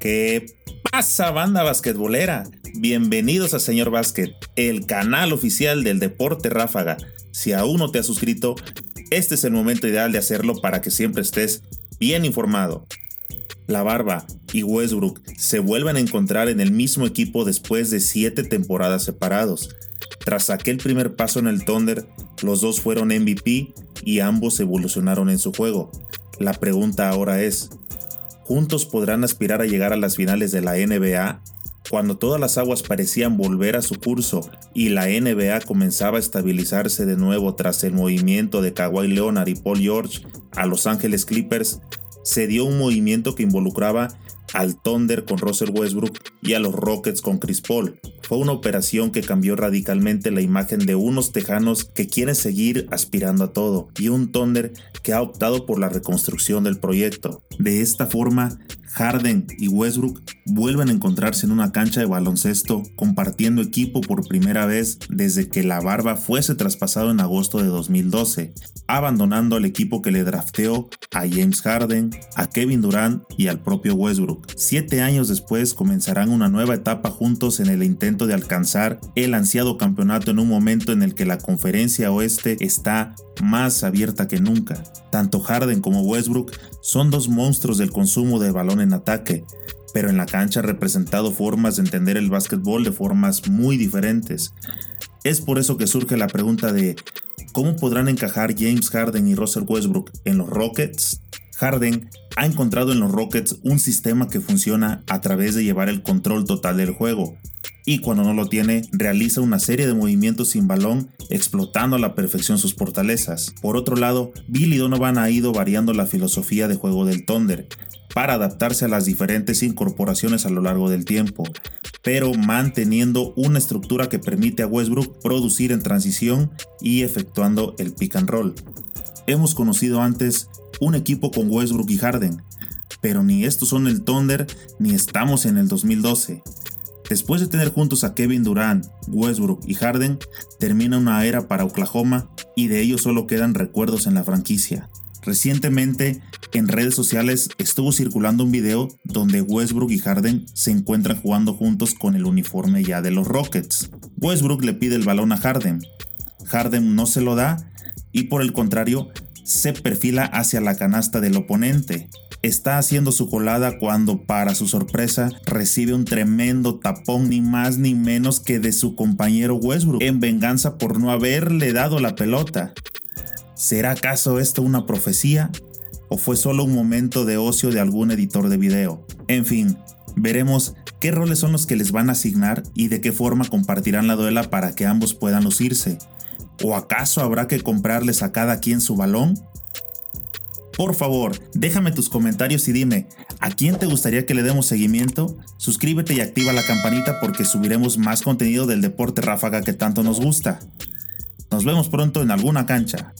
¿Qué pasa, banda basquetbolera? Bienvenidos a Señor Básquet, el canal oficial del deporte ráfaga. Si aún no te has suscrito, este es el momento ideal de hacerlo para que siempre estés bien informado. La Barba y Westbrook se vuelven a encontrar en el mismo equipo después de siete temporadas separados. Tras aquel primer paso en el Thunder, los dos fueron MVP y ambos evolucionaron en su juego. La pregunta ahora es, juntos podrán aspirar a llegar a las finales de la NBA, cuando todas las aguas parecían volver a su curso y la NBA comenzaba a estabilizarse de nuevo tras el movimiento de Kawhi Leonard y Paul George a Los Ángeles Clippers, se dio un movimiento que involucraba al Thunder con Russell Westbrook y a los Rockets con Chris Paul. Fue una operación que cambió radicalmente la imagen de unos tejanos que quieren seguir aspirando a todo y un Thunder que ha optado por la reconstrucción del proyecto. De esta forma, Harden y Westbrook vuelven a encontrarse en una cancha de baloncesto compartiendo equipo por primera vez desde que la barba fuese traspasado en agosto de 2012, abandonando al equipo que le drafteó a James Harden, a Kevin Durant y al propio Westbrook. Siete años después comenzarán una nueva etapa juntos en el intento de alcanzar el ansiado campeonato en un momento en el que la conferencia oeste está más abierta que nunca. Tanto Harden como Westbrook son dos monstruos del consumo de balón en ataque, pero en la cancha han representado formas de entender el básquetbol de formas muy diferentes. Es por eso que surge la pregunta de ¿cómo podrán encajar James Harden y Russell Westbrook en los Rockets? Harden ha encontrado en los Rockets un sistema que funciona a través de llevar el control total del juego, y cuando no lo tiene, realiza una serie de movimientos sin balón, explotando a la perfección sus fortalezas. Por otro lado, Billy Donovan ha ido variando la filosofía de juego del Thunder, para adaptarse a las diferentes incorporaciones a lo largo del tiempo, pero manteniendo una estructura que permite a Westbrook producir en transición y efectuando el pick and roll. Hemos conocido antes un equipo con Westbrook y Harden, pero ni estos son el Thunder ni estamos en el 2012. Después de tener juntos a Kevin Durant, Westbrook y Harden, termina una era para Oklahoma y de ellos solo quedan recuerdos en la franquicia. Recientemente, en redes sociales estuvo circulando un video donde Westbrook y Harden se encuentran jugando juntos con el uniforme ya de los Rockets. Westbrook le pide el balón a Harden. Harden no se lo da y por el contrario, se perfila hacia la canasta del oponente está haciendo su colada cuando, para su sorpresa, recibe un tremendo tapón ni más ni menos que de su compañero Westbrook, en venganza por no haberle dado la pelota. ¿Será acaso esto una profecía? ¿O fue solo un momento de ocio de algún editor de video? En fin, veremos qué roles son los que les van a asignar y de qué forma compartirán la duela para que ambos puedan lucirse. ¿O acaso habrá que comprarles a cada quien su balón? Por favor, déjame tus comentarios y dime, ¿a quién te gustaría que le demos seguimiento? Suscríbete y activa la campanita porque subiremos más contenido del deporte ráfaga que tanto nos gusta. Nos vemos pronto en alguna cancha.